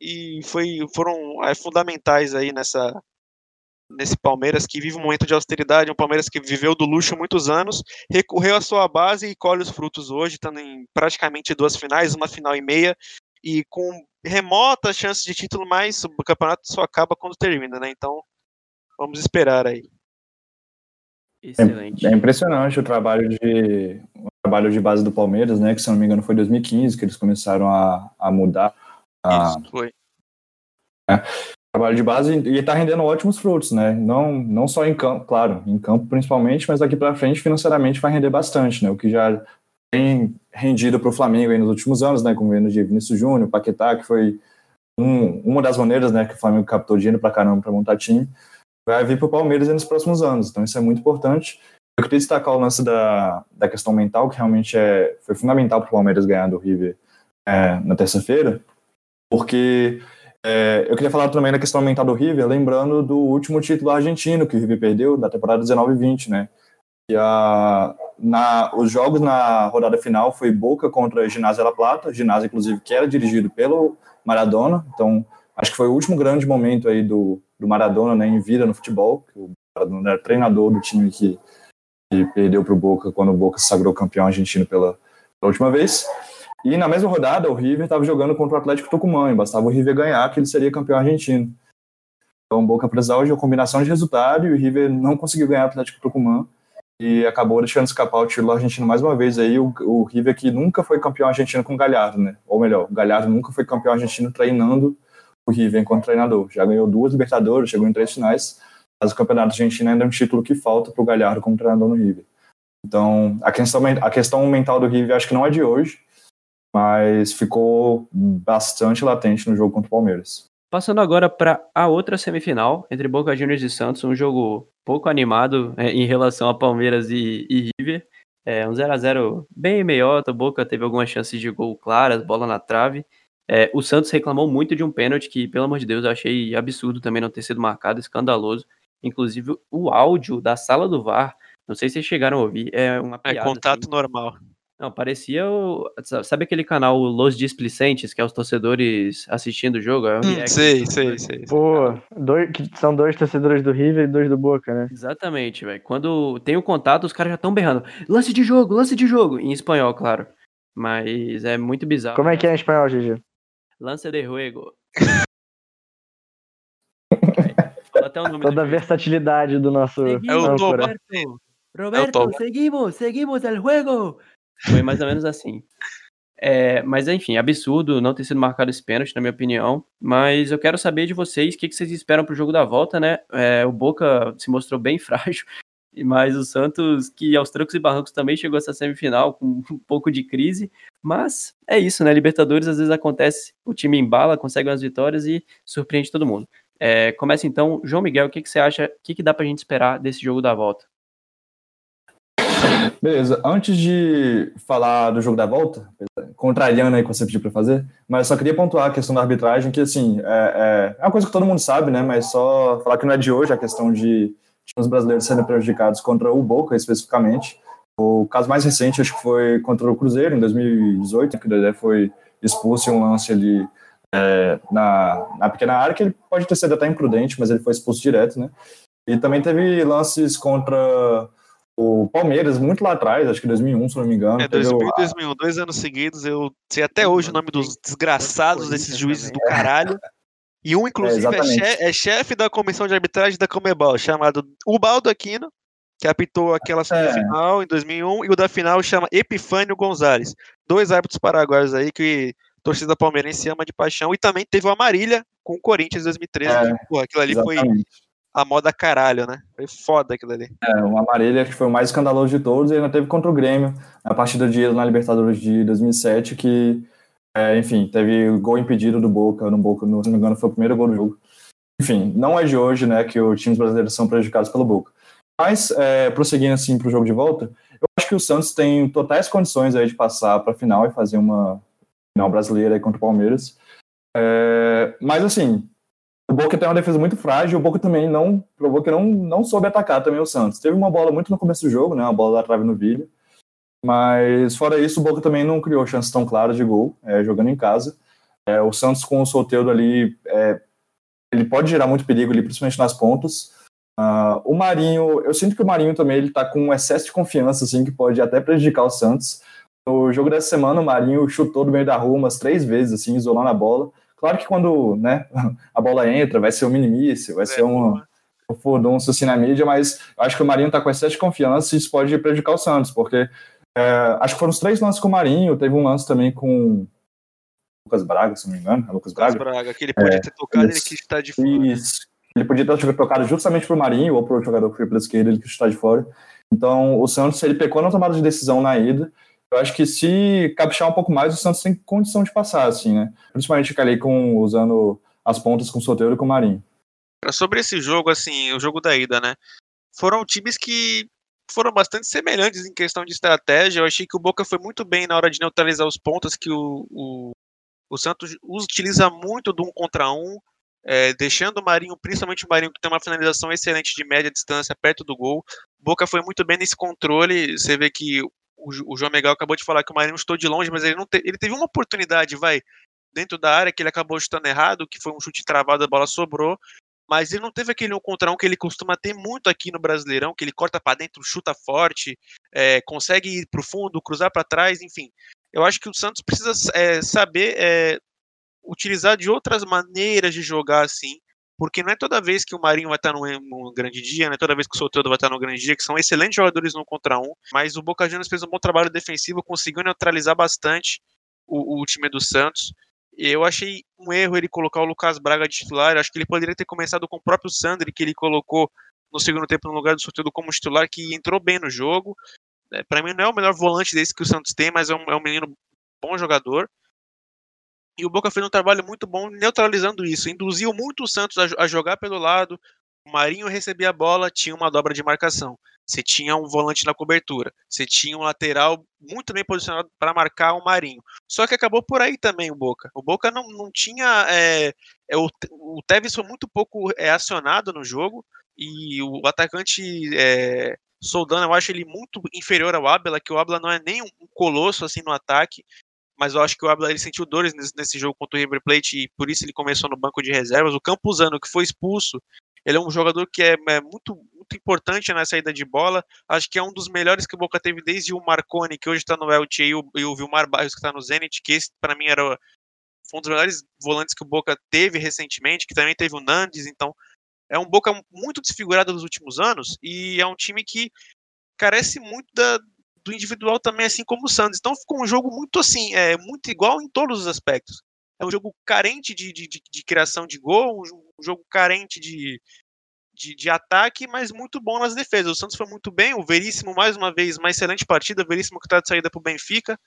e foi, foram é, fundamentais aí nessa nesse Palmeiras que vive um momento de austeridade, um Palmeiras que viveu do luxo muitos anos, recorreu à sua base e colhe os frutos hoje, estando em praticamente duas finais, uma final e meia, e com remotas chances de título, mas o campeonato só acaba quando termina, né? Então, vamos esperar aí. Excelente. É impressionante o trabalho de o trabalho de base do Palmeiras, né? Que se não me engano foi em 2015 que eles começaram a, a mudar Isso, foi. trabalho de base e está rendendo ótimos frutos, né? Não, não só em campo, claro, em campo principalmente, mas daqui para frente financeiramente vai render bastante, né? O que já tem rendido para o Flamengo aí nos últimos anos, né? Como vendo de Vinícius Júnior, Paquetá, que foi um, uma das maneiras, né, que o Flamengo captou dinheiro para caramba para montar time, vai vir para o Palmeiras aí nos próximos anos. Então isso é muito importante. Eu queria destacar o lance da, da questão mental, que realmente é, foi fundamental para o Palmeiras ganhar do River é, na terça-feira, porque é, eu queria falar também da questão mental do River, lembrando do último título argentino que o River perdeu, da temporada 19 e 20, né? E a, na, os jogos na rodada final foi Boca contra Ginásio La Plata, ginásio, inclusive, que era dirigido pelo Maradona, então acho que foi o último grande momento aí do, do Maradona né, em vida no futebol, que o Maradona era treinador do time que, que perdeu para o Boca quando o Boca se sagrou campeão argentino pela, pela última vez. E na mesma rodada, o River estava jogando contra o Atlético Tucumã, e bastava o River ganhar que ele seria campeão argentino. Então, Boca precisava de uma combinação de resultado e o River não conseguiu ganhar o Atlético Tucumã e acabou deixando escapar o título argentino mais uma vez. Aí o, o River que nunca foi campeão argentino com o Galhardo, né? Ou melhor, o Galhardo nunca foi campeão argentino treinando o River enquanto treinador. Já ganhou duas Libertadores, chegou em três finais, mas o campeonato argentino ainda é um título que falta para o Galhardo como treinador no River. Então, a questão, a questão mental do River acho que não é de hoje, mas ficou bastante latente no jogo contra o Palmeiras. Passando agora para a outra semifinal, entre Boca Juniors e Santos, um jogo pouco animado é, em relação a Palmeiras e, e River. É, um 0 a 0 bem meiota, o Boca teve algumas chances de gol claras, bola na trave. É, o Santos reclamou muito de um pênalti que, pelo amor de Deus, eu achei absurdo também não ter sido marcado, escandaloso. Inclusive, o áudio da sala do VAR, não sei se vocês chegaram a ouvir, é uma É piada. contato assim. normal. Não, parecia o. Sabe aquele canal Los Displicentes, que é os torcedores assistindo o jogo? É o Hum, react sei, dos sei, sei. Pô, dois, são dois torcedores do River e dois do Boca, né? Exatamente, velho. Quando tem o contato, os caras já estão berrando. Lance de jogo, lance de jogo. Em espanhol, claro. Mas é muito bizarro. Como é que é em espanhol, GG? Lance de juego. O Toda a versatilidade do nosso Seguimos, É o. Toba. Roberto, Toba. seguimos, seguimos el juego. Foi mais ou menos assim. É, mas enfim, absurdo não ter sido marcado esse pênalti, na minha opinião. Mas eu quero saber de vocês o que, que vocês esperam pro jogo da volta, né? É, o Boca se mostrou bem frágil, mas o Santos, que aos trancos e barrancos também chegou a essa semifinal com um pouco de crise. Mas é isso, né? Libertadores às vezes acontece, o time embala, consegue umas vitórias e surpreende todo mundo. É, começa então, João Miguel, o que, que você acha? O que, que dá pra gente esperar desse jogo da volta? Beleza, antes de falar do jogo da volta, contrariando aí o que você pediu para fazer, mas só queria pontuar a questão da arbitragem, que assim, é, é, é uma coisa que todo mundo sabe, né? Mas só falar que não é de hoje a questão de times brasileiros serem prejudicados contra o Boca especificamente. O caso mais recente, acho que foi contra o Cruzeiro, em 2018, que o Dedé foi expulso em um lance ali é, na, na pequena área, que ele pode ter sido até imprudente, mas ele foi expulso direto, né? E também teve lances contra o Palmeiras, muito lá atrás, acho que 2001, se não me engano. É, teve 2000 o- e 2001, dois anos seguidos. Eu sei até hoje o nome dos desgraçados desses juízes do caralho. E um, inclusive, é, exatamente. che- é chefe da comissão de arbitragem da Comebol, chamado Ubaldo Aquino, que apitou aquela semifinal em 2001, e o da final chama Epifânio Gonzalez. Dois árbitros paraguaios aí que a torcida palmeirense ama de paixão. E também teve o Amarília com o Corinthians em 2013. É, que, porra, aquilo ali foi exatamente. A moda caralho, né? Foi foda aquilo ali. É, o Amarelha que foi o mais escandaloso de todos, e ainda teve contra o Grêmio, na partida de na Libertadores de 2007, que, é, enfim, teve gol impedido do Boca, no Boca, no, se não me engano, foi o primeiro gol do jogo. Enfim, não é de hoje, né, que os times brasileiros são prejudicados pelo Boca. Mas, é, prosseguindo assim para o jogo de volta, eu acho que o Santos tem totais condições aí de passar para a final e fazer uma final brasileira contra o Palmeiras. É, mas, assim, o Boca tem uma defesa muito frágil, o Boca também não provou que não, não soube atacar também o Santos. Teve uma bola muito no começo do jogo, né, uma bola da trave no vídeo, mas fora isso o Boca também não criou chances tão claras de gol, é, jogando em casa. É, o Santos com o Soteldo ali, é, ele pode gerar muito perigo ali, principalmente nas pontas. Ah, o Marinho, eu sinto que o Marinho também ele tá com um excesso de confiança, assim, que pode até prejudicar o Santos. No jogo dessa semana, o Marinho chutou do meio da rua umas três vezes, assim, isolando a bola. Claro que quando né, a bola entra, vai ser um minimício, vai ser um, um furdunço assim na mídia, mas eu acho que o Marinho tá com excesso de confiança e isso pode prejudicar o Santos, porque é, acho que foram os três lances com o Marinho, teve um lance também com o Lucas Braga, se não me engano, é Lucas Lucas Braga. Braga, que ele podia ter tocado, ele quis estar de fora. Isso. Ele podia ter tocado justamente pro Marinho ou pro jogador que foi pela esquerda, ele que está de fora. Então, o Santos, ele pecou na tomada de decisão na ida. Eu acho que se caprichar um pouco mais, o Santos tem condição de passar, assim, né? Principalmente ali com, usando as pontas com o Soteldo e com o Marinho. Sobre esse jogo, assim, o jogo da ida, né? Foram times que foram bastante semelhantes em questão de estratégia. Eu achei que o Boca foi muito bem na hora de neutralizar os pontos, que o, o, o Santos utiliza muito do um contra um, é, deixando o Marinho, principalmente o Marinho, que tem uma finalização excelente de média distância, perto do gol. Boca foi muito bem nesse controle. Você vê que o, João Miguel acabou de falar que o Marinho estou de longe, mas ele não te, ele teve uma oportunidade, vai, dentro da área, que ele acabou chutando errado, que foi um chute travado, a bola sobrou. Mas ele não teve aquele um contra um que ele costuma ter muito aqui no Brasileirão, que ele corta para dentro, chuta forte, é, consegue ir para o fundo, cruzar para trás, enfim. Eu acho que o Santos precisa é, saber é, utilizar de outras maneiras de jogar assim, porque não é toda vez que o Marinho vai estar num, num grande dia, não é toda vez que o Soteldo vai estar num grande dia, que são excelentes jogadores no contra um, mas o Boca Juniors fez um bom trabalho defensivo, conseguiu neutralizar bastante o, o time do Santos. Eu achei um erro ele colocar o Lucas Braga de titular. Acho que ele poderia ter começado com o próprio Sandri, que ele colocou no segundo tempo no lugar do Soteldo como titular, que entrou bem no jogo. É, para mim não é o melhor volante desse que o Santos tem, mas é um, é um menino bom jogador. E o Boca fez um trabalho muito bom neutralizando isso. Induziu muito o Santos a, a jogar pelo lado. O Marinho recebia a bola, tinha uma dobra de marcação. Você tinha um volante na cobertura. Você tinha um lateral muito bem posicionado para marcar o Marinho. Só que acabou por aí também o Boca. O Boca não, não tinha. É, é, o, o Tevez foi muito pouco é, acionado no jogo. E o atacante é, Soldano, eu acho ele muito inferior ao Abela, que o Abela não é nem um colosso assim no ataque mas eu acho que o Abel ele sentiu dores nesse, nesse, jogo contra o River Plate e por isso ele começou no banco de reservas. O Campuzano, que foi expulso, ele é um jogador que é, é muito, muito importante na saída de bola. Acho que é um dos melhores que o Boca teve desde o Marconi, que hoje está no Elche, e o, e o Vilmar Barrios, que está no Zenit, que esse para mim era um dos melhores volantes que o Boca teve recentemente, que também teve o Nandes, então é um Boca muito desfigurado nos últimos anos e é um time que carece muito da, do individual também, assim como o Santos. Então ficou um jogo muito assim, é, muito igual em todos os aspectos. É um jogo carente de, de, de, de criação de gol, um jogo carente de, de, de, ataque, mas muito bom nas defesas. O Santos foi muito bem, o Veríssimo, mais uma vez, uma excelente partida. O Veríssimo que está de saída para o Benfica.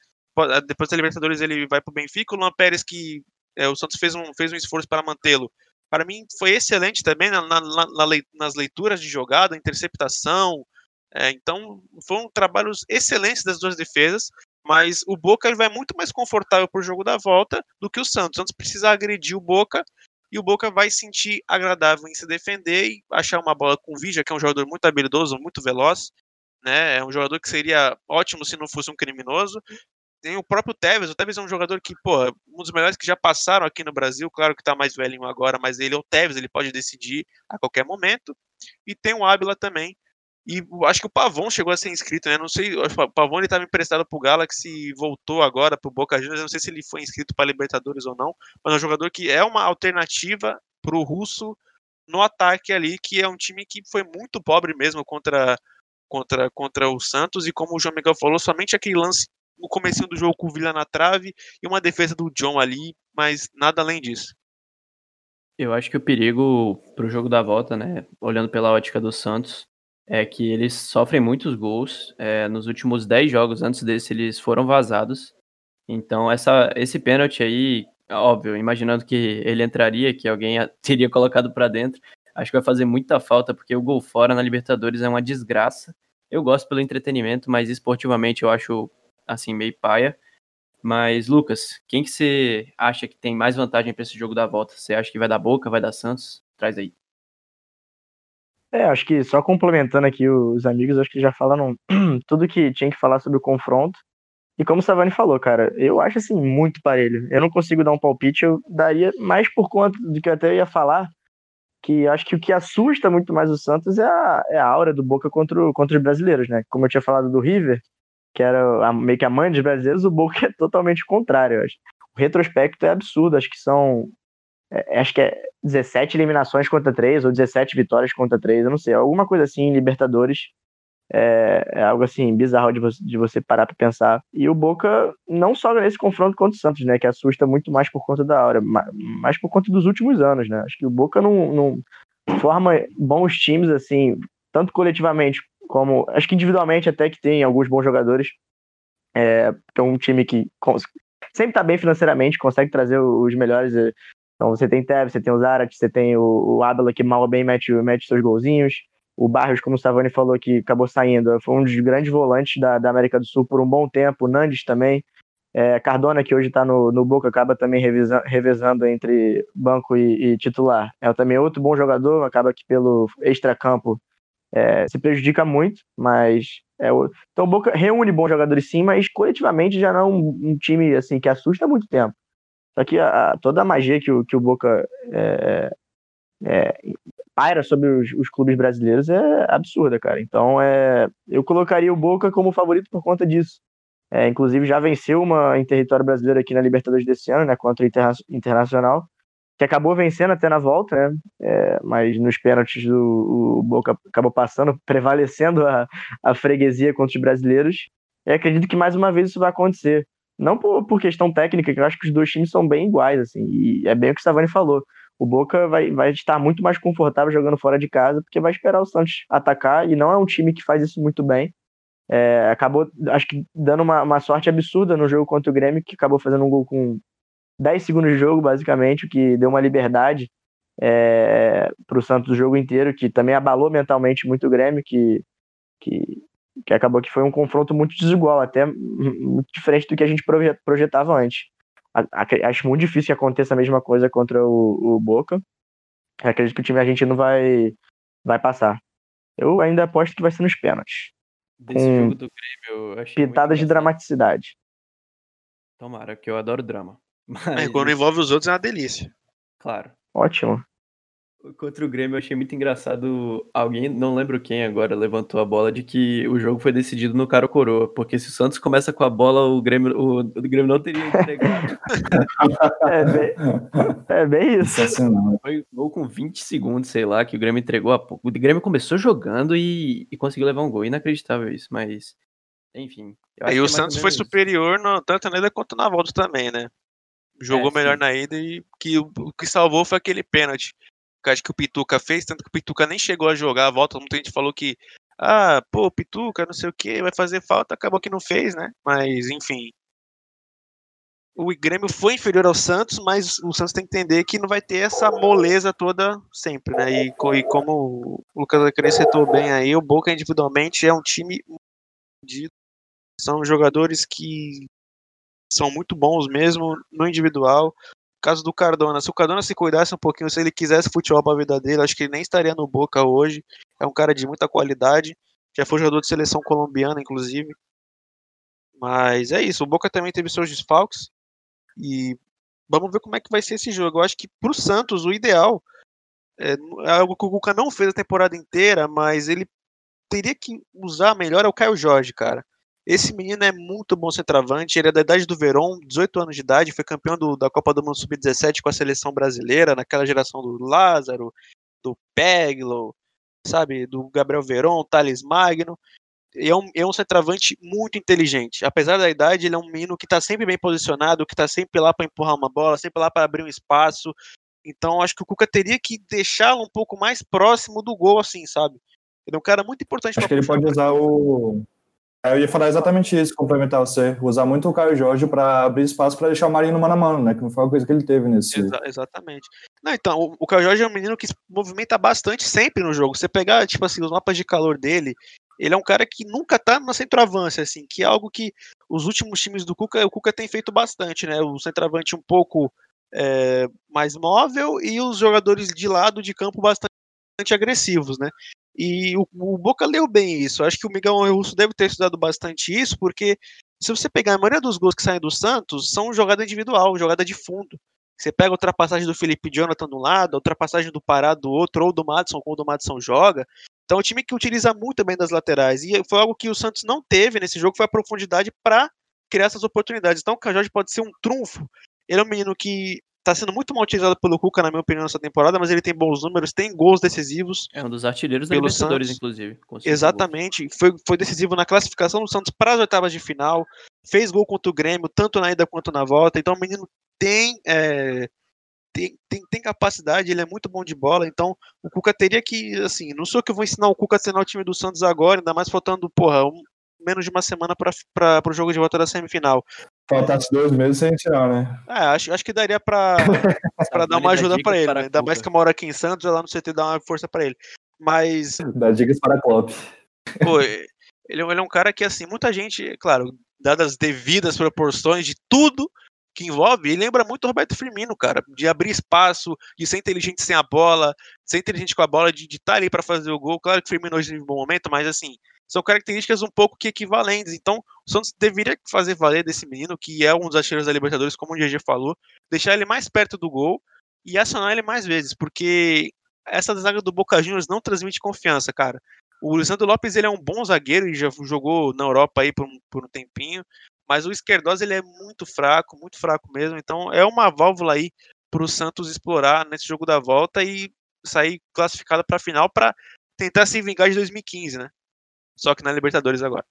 Depois da Libertadores ele vai para o Benfica. O Luan Pérez, que é, o Santos fez um, fez um esforço para mantê-lo. Para mim foi excelente também na, na, na, nas leituras de jogada, interceptação, é, então, foram trabalhos excelentes das duas defesas, mas o Boca ele vai muito mais confortável para o jogo da volta do que o Santos. O Santos precisa agredir o Boca e o Boca vai sentir agradável em se defender e achar uma bola com o Vija, que é um jogador muito habilidoso, muito veloz. Né? É um jogador que seria ótimo se não fosse um criminoso. Tem o próprio Tevez. O Tevez é um jogador que, pô, um dos melhores que já passaram aqui no Brasil. Claro que está mais velhinho agora, mas ele é o Tevez, ele pode decidir a qualquer momento. E tem o Ábila também, e acho que o Pavon chegou a ser inscrito, né? Não sei, o Pavon estava emprestado para o Galaxy, voltou agora para o Boca Juniors. Não sei se ele foi inscrito para Libertadores ou não, mas é um jogador que é uma alternativa para o russo no ataque ali, que é um time que foi muito pobre mesmo contra, contra, contra o Santos. E como o João Miguel falou, somente aquele lance no começo do jogo com o Vila na trave e uma defesa do John ali, mas nada além disso. Eu acho que o perigo para o jogo da volta, né? Olhando pela ótica do Santos, é que eles sofrem muitos gols. É, nos últimos 10 jogos antes desse, eles foram vazados. Então, essa, esse pênalti aí, óbvio, imaginando que ele entraria, que alguém teria colocado para dentro, acho que vai fazer muita falta, porque o gol fora na Libertadores é uma desgraça. Eu gosto pelo entretenimento, mas esportivamente eu acho, assim, meio paia. Mas, Lucas, quem que você acha que tem mais vantagem para esse jogo da volta? Você acha que vai dar Boca, vai dar Santos? Traz aí. É, acho que só complementando aqui os amigos, acho que já falaram tudo que tinha que falar sobre o confronto. E como o Savani falou, cara, eu acho assim muito parelho. Eu não consigo dar um palpite, eu daria mais por conta do que eu até ia falar, que acho que o que assusta muito mais o Santos é a, é a aura do Boca contra, o, contra os brasileiros, né? Como eu tinha falado do River, que era a, meio que a mãe dos brasileiros, o Boca é totalmente contrário, eu acho. O retrospecto é absurdo, acho que são é, acho que é 17 eliminações contra 3 ou 17 vitórias contra 3, eu não sei, alguma coisa assim Libertadores. É, é algo assim bizarro de você, de você parar para pensar. E o Boca não só nesse confronto contra o Santos, né, que assusta muito mais por conta da hora, mas por conta dos últimos anos, né? Acho que o Boca não, não forma bons times assim, tanto coletivamente como acho que individualmente até que tem alguns bons jogadores. É, é um time que sempre está bem financeiramente, consegue trazer os melhores é, então você tem Tevez, você tem o Zarat, você tem o, o Abela que mal bem mete, mete seus golzinhos. O Barrios, como o Savani falou, que acabou saindo, foi um dos grandes volantes da, da América do Sul por um bom tempo. O Nandes também. É, Cardona, que hoje está no, no Boca, acaba também revezando, revezando entre banco e, e, titular. É também outro bom jogador, acaba que pelo extracampo é, se prejudica muito, mas é o... então o Boca reúne bons jogadores sim, mas coletivamente já não é um, um time assim que assusta há muito tempo. Só que a, toda a magia que o, que o Boca é, é, paira sobre os, os, clubes brasileiros é absurda, cara. Então é, eu colocaria o Boca como favorito por conta disso. É, inclusive já venceu uma em território brasileiro aqui na Libertadores desse ano, né, contra o Interna Internacional, que acabou vencendo até na volta, né, é, mas nos pênaltis do, o Boca acabou passando, prevalecendo a, a freguesia contra os brasileiros. E acredito que mais uma vez isso vai acontecer. Não por, por questão técnica, que eu acho que os dois times são bem iguais, assim, e é bem o que o Savani falou. O Boca vai, vai estar muito mais confortável jogando fora de casa, porque vai esperar o Santos atacar, e não é um time que faz isso muito bem. é, acabou, acho que, dando uma, uma sorte absurda no jogo contra o Grêmio, que acabou fazendo um gol com 10 segundos de jogo, basicamente, o que deu uma liberdade é, para o Santos o jogo inteiro, que também abalou mentalmente muito o Grêmio, que, que, que acabou que foi um confronto muito desigual, até muito diferente do que a gente projetava antes. Acho muito difícil que aconteça a mesma coisa contra o, o Boca. Acredito que o time argentino vai, vai passar. Eu ainda aposto que vai ser nos pênaltis. Desse Com jogo do Grêmio, eu achei Pitadas de dramaticidade. Tomara, que eu adoro drama. É, Mas, quando envolve os outros é uma delícia. claro. Ótimo. Contra o Grêmio eu achei muito engraçado. Alguém, não lembro quem agora, levantou a bola de que o jogo foi decidido no cara ou coroa. Porque se o Santos começa com a bola, o Grêmio, o, o Grêmio não teria entregado. É bem, é bem isso. Foi gol com 20 segundos, sei lá, que o Grêmio entregou a pouco. O Grêmio começou jogando e, e conseguiu levar um gol. Inacreditável isso, mas. Enfim. eu acho Aí que o é ou Santos foi isso. superior no- tanto na ida quanto na volta também, né? Jogou É, melhor sim. na ida e que, o o que salvou foi aquele pênalti. Acho que o Pituca fez, tanto que o Pituca nem chegou a jogar a volta. Muita gente falou que, ah, pô, Pituca, não sei o que, vai fazer falta, acabou que não fez, né? Mas, enfim. O Grêmio foi inferior ao Santos, mas o Santos tem que entender que não vai ter essa moleza toda sempre, né? E, e como o Lucas acrescentou bem aí, o Boca individualmente é um time de são jogadores que são muito bons mesmo no individual. Caso do Cardona, se o Cardona se cuidasse um pouquinho, se ele quisesse futebol para a vida dele, acho que ele nem estaria no Boca hoje. É um cara de muita qualidade. Já foi jogador de seleção colombiana, inclusive. Mas é isso. O Boca também teve seus desfalques. E vamos ver como é que vai ser esse jogo. Eu acho que pro Santos, o ideal é, é algo que o Cuca não fez a temporada inteira, mas ele teria que usar melhor é o Caio Jorge, cara. Esse menino é muito bom centroavante, ele é da idade do Verón, 18 anos de idade, foi campeão do- da Copa do Mundo Sub-17 com a seleção brasileira, naquela geração do Lázaro, do Peglo, sabe, do Gabriel Verón, Thales Magno. É um, é um centroavante muito inteligente. Apesar da idade, ele é um menino que está sempre bem posicionado, que está sempre lá para empurrar uma bola, sempre lá para abrir um espaço. Então, acho que o Cuca teria que deixá-lo um pouco mais próximo do gol, assim, sabe? Ele é um cara muito importante Acho que ele pode usar o. Eu ia falar exatamente isso, complementar você. Usar muito o Caio Jorge para abrir espaço para deixar o Marinho no mano a mano, né? Que não foi uma coisa que ele teve nesse. Exa- exatamente. Não, então, o, o Caio Jorge é um menino que se movimenta bastante sempre no jogo. Você pegar, tipo assim, os mapas de calor dele, ele é um cara que nunca tá na centroavância, assim, que é algo que os últimos times do Cuca, o Cuca tem feito bastante, né? O centroavante um pouco é, mais móvel e os jogadores de lado de campo bastante agressivos, né? E o, o Boca leu bem isso. Acho que o Miguel Russo deve ter estudado bastante isso, porque se você pegar a maioria dos gols que saem do Santos, são jogada individual, jogada de fundo. Você pega a ultrapassagem do Felipe Jonathan do lado, a ultrapassagem do Pará do outro, ou do Madison, quando o Madison joga. Então é um time que utiliza muito bem das laterais. E foi algo que o Santos não teve nesse jogo, foi a profundidade para criar essas oportunidades. Então o Cajorge pode ser um trunfo. Ele é um menino que está sendo muito mal utilizado pelo Cuca, na minha opinião, nessa temporada, mas ele tem bons números, tem gols decisivos. É um dos artilheiros da Libertadores, Santos. inclusive. Exatamente. Foi, foi decisivo na classificação do Santos para as oitavas de final. Fez gol contra o Grêmio, tanto na ida quanto na volta. Então o menino tem, é, tem, tem, tem capacidade, ele é muito bom de bola. Então o Cuca teria que, assim, não sou que eu vou ensinar o Cuca a treinar o time do Santos agora, ainda mais faltando, porra, um- menos de uma semana para o jogo de volta da semifinal. Faltasse dois meses sem tirar, né? É, acho, acho que daria para para dar uma ajuda para ele. para né? Ainda mais que eu moro aqui em Santos, já lá no CT dá uma força para ele. Mas Dá dicas para Klopp. Pô, ele, é um- ele é um cara que, assim, muita gente, claro, dadas as devidas proporções de tudo que envolve, ele lembra muito o Roberto Firmino, cara, de abrir espaço, de ser inteligente sem a bola, ser inteligente com a bola, de estar ali para fazer o gol. Claro que o Firmino hoje vive um bom momento, mas, assim, são características um pouco que equivalentes. Então, o Santos deveria fazer valer desse menino, que é um dos artilheiros da Libertadores, como o GG falou, deixar ele mais perto do gol e acionar ele mais vezes, porque essa zaga do Boca Juniors não transmite confiança, cara. O Lisandro Lopes ele é um bom zagueiro e já jogou na Europa aí por um, por um tempinho, mas o Esquerdós ele é muito fraco, muito fraco mesmo. Então é uma válvula aí para o Santos explorar nesse jogo da volta e sair classificado para a final para tentar se vingar de 2015, né? Só que na Libertadores agora.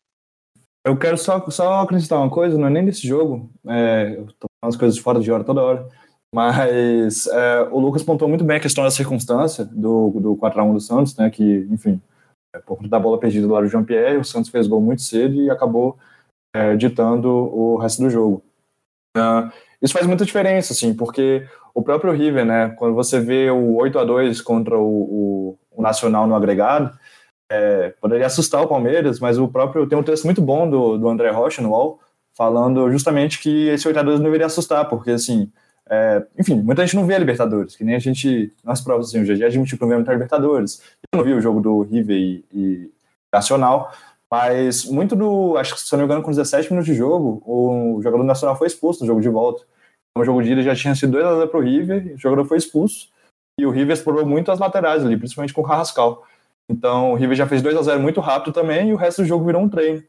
Eu quero só, só acrescentar uma coisa, não é nem desse jogo. É, eu tô falando as coisas fora de hora toda hora. Mas é, o Lucas pontuou muito bem a questão da circunstância do, do 4x1 do Santos, né? Que, enfim, por conta da bola perdida do lado do Jean-Pierre, o Santos fez gol muito cedo e acabou é, ditando o resto do jogo. Uh, isso faz muita diferença, assim, porque o próprio River, né, quando você vê o 8 a 2 contra o, o, o Nacional no agregado, é, poderia assustar o Palmeiras, mas o próprio tem um texto muito bom do, do André Rocha no UOL, falando justamente que esse 8 a 2 não deveria assustar, porque assim, é, enfim, muita gente não vê a Libertadores, que nem a gente, nós próprios, assim, o GG admitiu que não vê muita Libertadores. Eu não vi o jogo do River e, e Nacional, mas muito do, acho que se não me engano, com 17 minutos de jogo, o jogador nacional foi expulso no jogo de volta. No jogo de ida já tinha sido 2x0 para o River, o jogador foi expulso, e o River explorou muito as laterais ali, principalmente com o Carrascal. Então o River já fez 2 a 0 muito rápido também, e o resto do jogo virou um treino.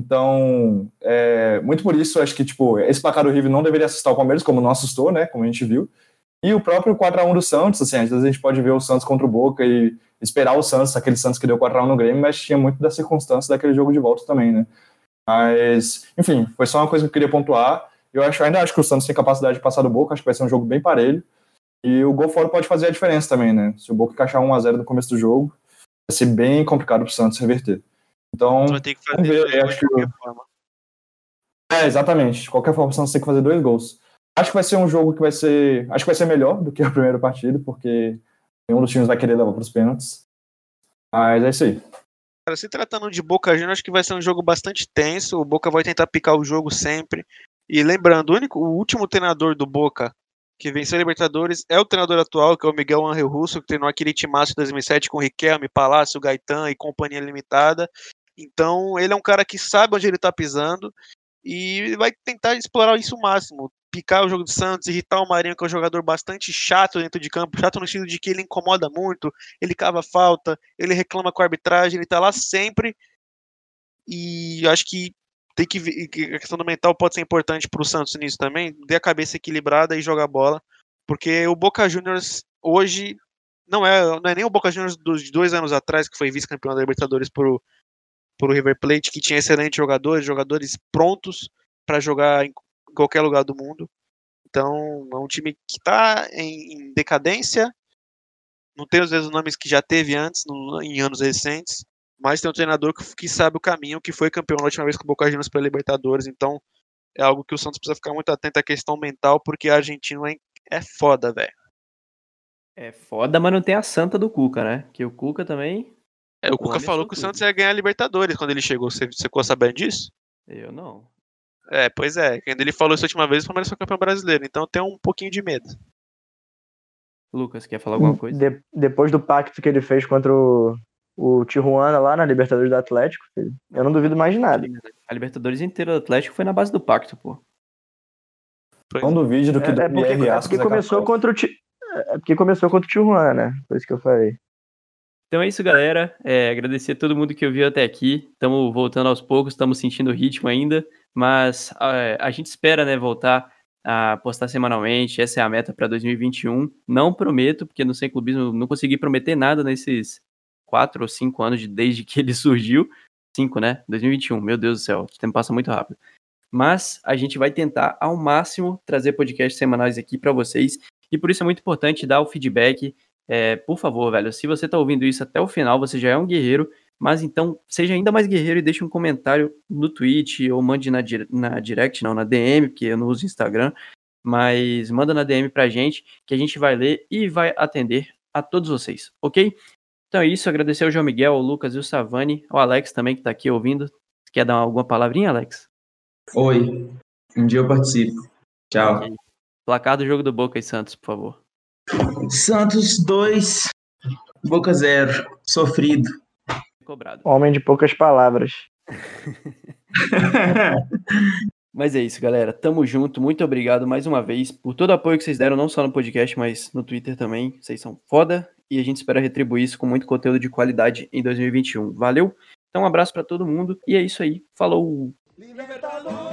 Então, é, muito por isso, acho que tipo, esse placar do River não deveria assustar o Palmeiras, como não assustou, né? Como a gente viu. E o próprio 4x1 do Santos, assim, às vezes a gente pode ver o Santos contra o Boca e esperar o Santos, aquele Santos que deu 4x1 no Grêmio, mas tinha muito da circunstância daquele jogo de volta também, né? Mas, enfim, foi só uma coisa que eu queria pontuar. Eu acho, ainda acho que o Santos tem capacidade de passar do Boca, acho que vai ser um jogo bem parelho. E o gol fora pode fazer a diferença também, né? Se o Boca encaixar 1x0 no começo do jogo, vai ser bem complicado pro Santos reverter. Então, Vai ter que vamos fazer ver, eu acho de que qualquer forma. é, exatamente. De qualquer forma, o Santos tem que fazer dois gols. Acho que vai ser um jogo que vai ser. Acho que vai ser melhor do que a primeira partida, porque nenhum dos times vai querer levar para os pênaltis. Mas é isso aí. Cara, se tratando de Boca Juniors, acho que vai ser um jogo bastante tenso. O Boca vai tentar picar o jogo sempre. E lembrando, o, único, o último treinador do Boca que venceu a Libertadores é o treinador atual, que é o Miguel Angel Russo, que treinou aquele timaço de 2007 com Riquelme, Palácio, Gaetan e companhia limitada. Então, ele é um cara que sabe onde ele tá pisando e vai tentar explorar isso o máximo. Picar o jogo do Santos, irritar o Marinho, que é um jogador bastante chato dentro de campo, chato no sentido de que ele incomoda muito, ele cava falta, ele reclama com a arbitragem, ele tá lá sempre. E acho que tem que ver, a questão do mental pode ser importante pro Santos nisso também, ter a cabeça equilibrada e jogar bola, porque o Boca Juniors hoje não é, não é nem o Boca Juniors dos dois anos atrás, que foi vice-campeão da Libertadores pro, pro River Plate, que tinha excelentes jogadores, jogadores prontos para jogar em qualquer lugar do mundo. Então, é um time que está em, em decadência, não tem os mesmos nomes que já teve antes, no- em anos recentes, mas tem um treinador que, que sabe o caminho, que foi campeão na última vez com o Boca Juniors pela Libertadores, então é algo que o Santos precisa ficar muito atento à questão mental, porque a Argentina é, é foda, velho. É foda, mas não tem a santa do Cuca, né? Que o Cuca também. É, o O Cuca falou é que o. Santos ia ganhar a Libertadores quando ele chegou. Você, você ficou sabendo disso? Eu não. É, pois é. Quando ele falou isso a última vez, o Palmeiras foi campeão brasileiro. Então tem um pouquinho de medo. Lucas, quer falar alguma coisa? De- depois do pacto que ele fez contra o, o Tijuana lá na Libertadores do Atlético, filho, eu não duvido mais de nada. A Libertadores inteira do Atlético foi na base do pacto, pô. Pois Não duvide do que É, o é porque, é porque é começou contra o Ti- é porque começou contra o Tijuana, né? Por isso que eu falei. Então é isso, galera. É, agradecer a todo mundo que ouviu até aqui. Estamos voltando aos poucos, estamos sentindo o ritmo ainda, mas é, a gente espera, né, voltar a postar semanalmente. Essa é a meta para 2021. Não prometo, porque no Sem Clubismo não consegui prometer nada nesses quatro ou cinco anos de, desde que ele surgiu. Cinco, né? 2021. Meu Deus do céu, o tempo passa muito rápido. Mas a gente vai tentar ao máximo trazer podcasts semanais aqui para vocês. E por isso é muito importante dar o feedback, é, por favor, velho, se você tá ouvindo isso até o final, você já é um guerreiro, mas então seja ainda mais guerreiro e deixe um comentário no tweet ou mande na, na direct, não, na DM, porque eu não uso Instagram, mas manda na DM pra gente, que a gente vai ler e vai atender a todos vocês, ok? Então é isso, agradecer ao João Miguel, ao Lucas e ao Savani, ao Alex também que tá aqui ouvindo. Quer dar alguma palavrinha, Alex? Oi, um dia eu participo. Tchau. Ok. Placar do jogo do Boca e Santos, por favor. Santos 2, Boca 0. Sofrido. Cobrado. Homem de poucas palavras. Mas é isso, galera. Tamo junto. Muito obrigado mais uma vez por todo o apoio que vocês deram, não só no podcast, mas no Twitter também. Vocês são foda e a gente espera retribuir isso com muito conteúdo de qualidade em 2021. Valeu? Então, um abraço pra todo mundo e é isso aí. Falou! Libertadores.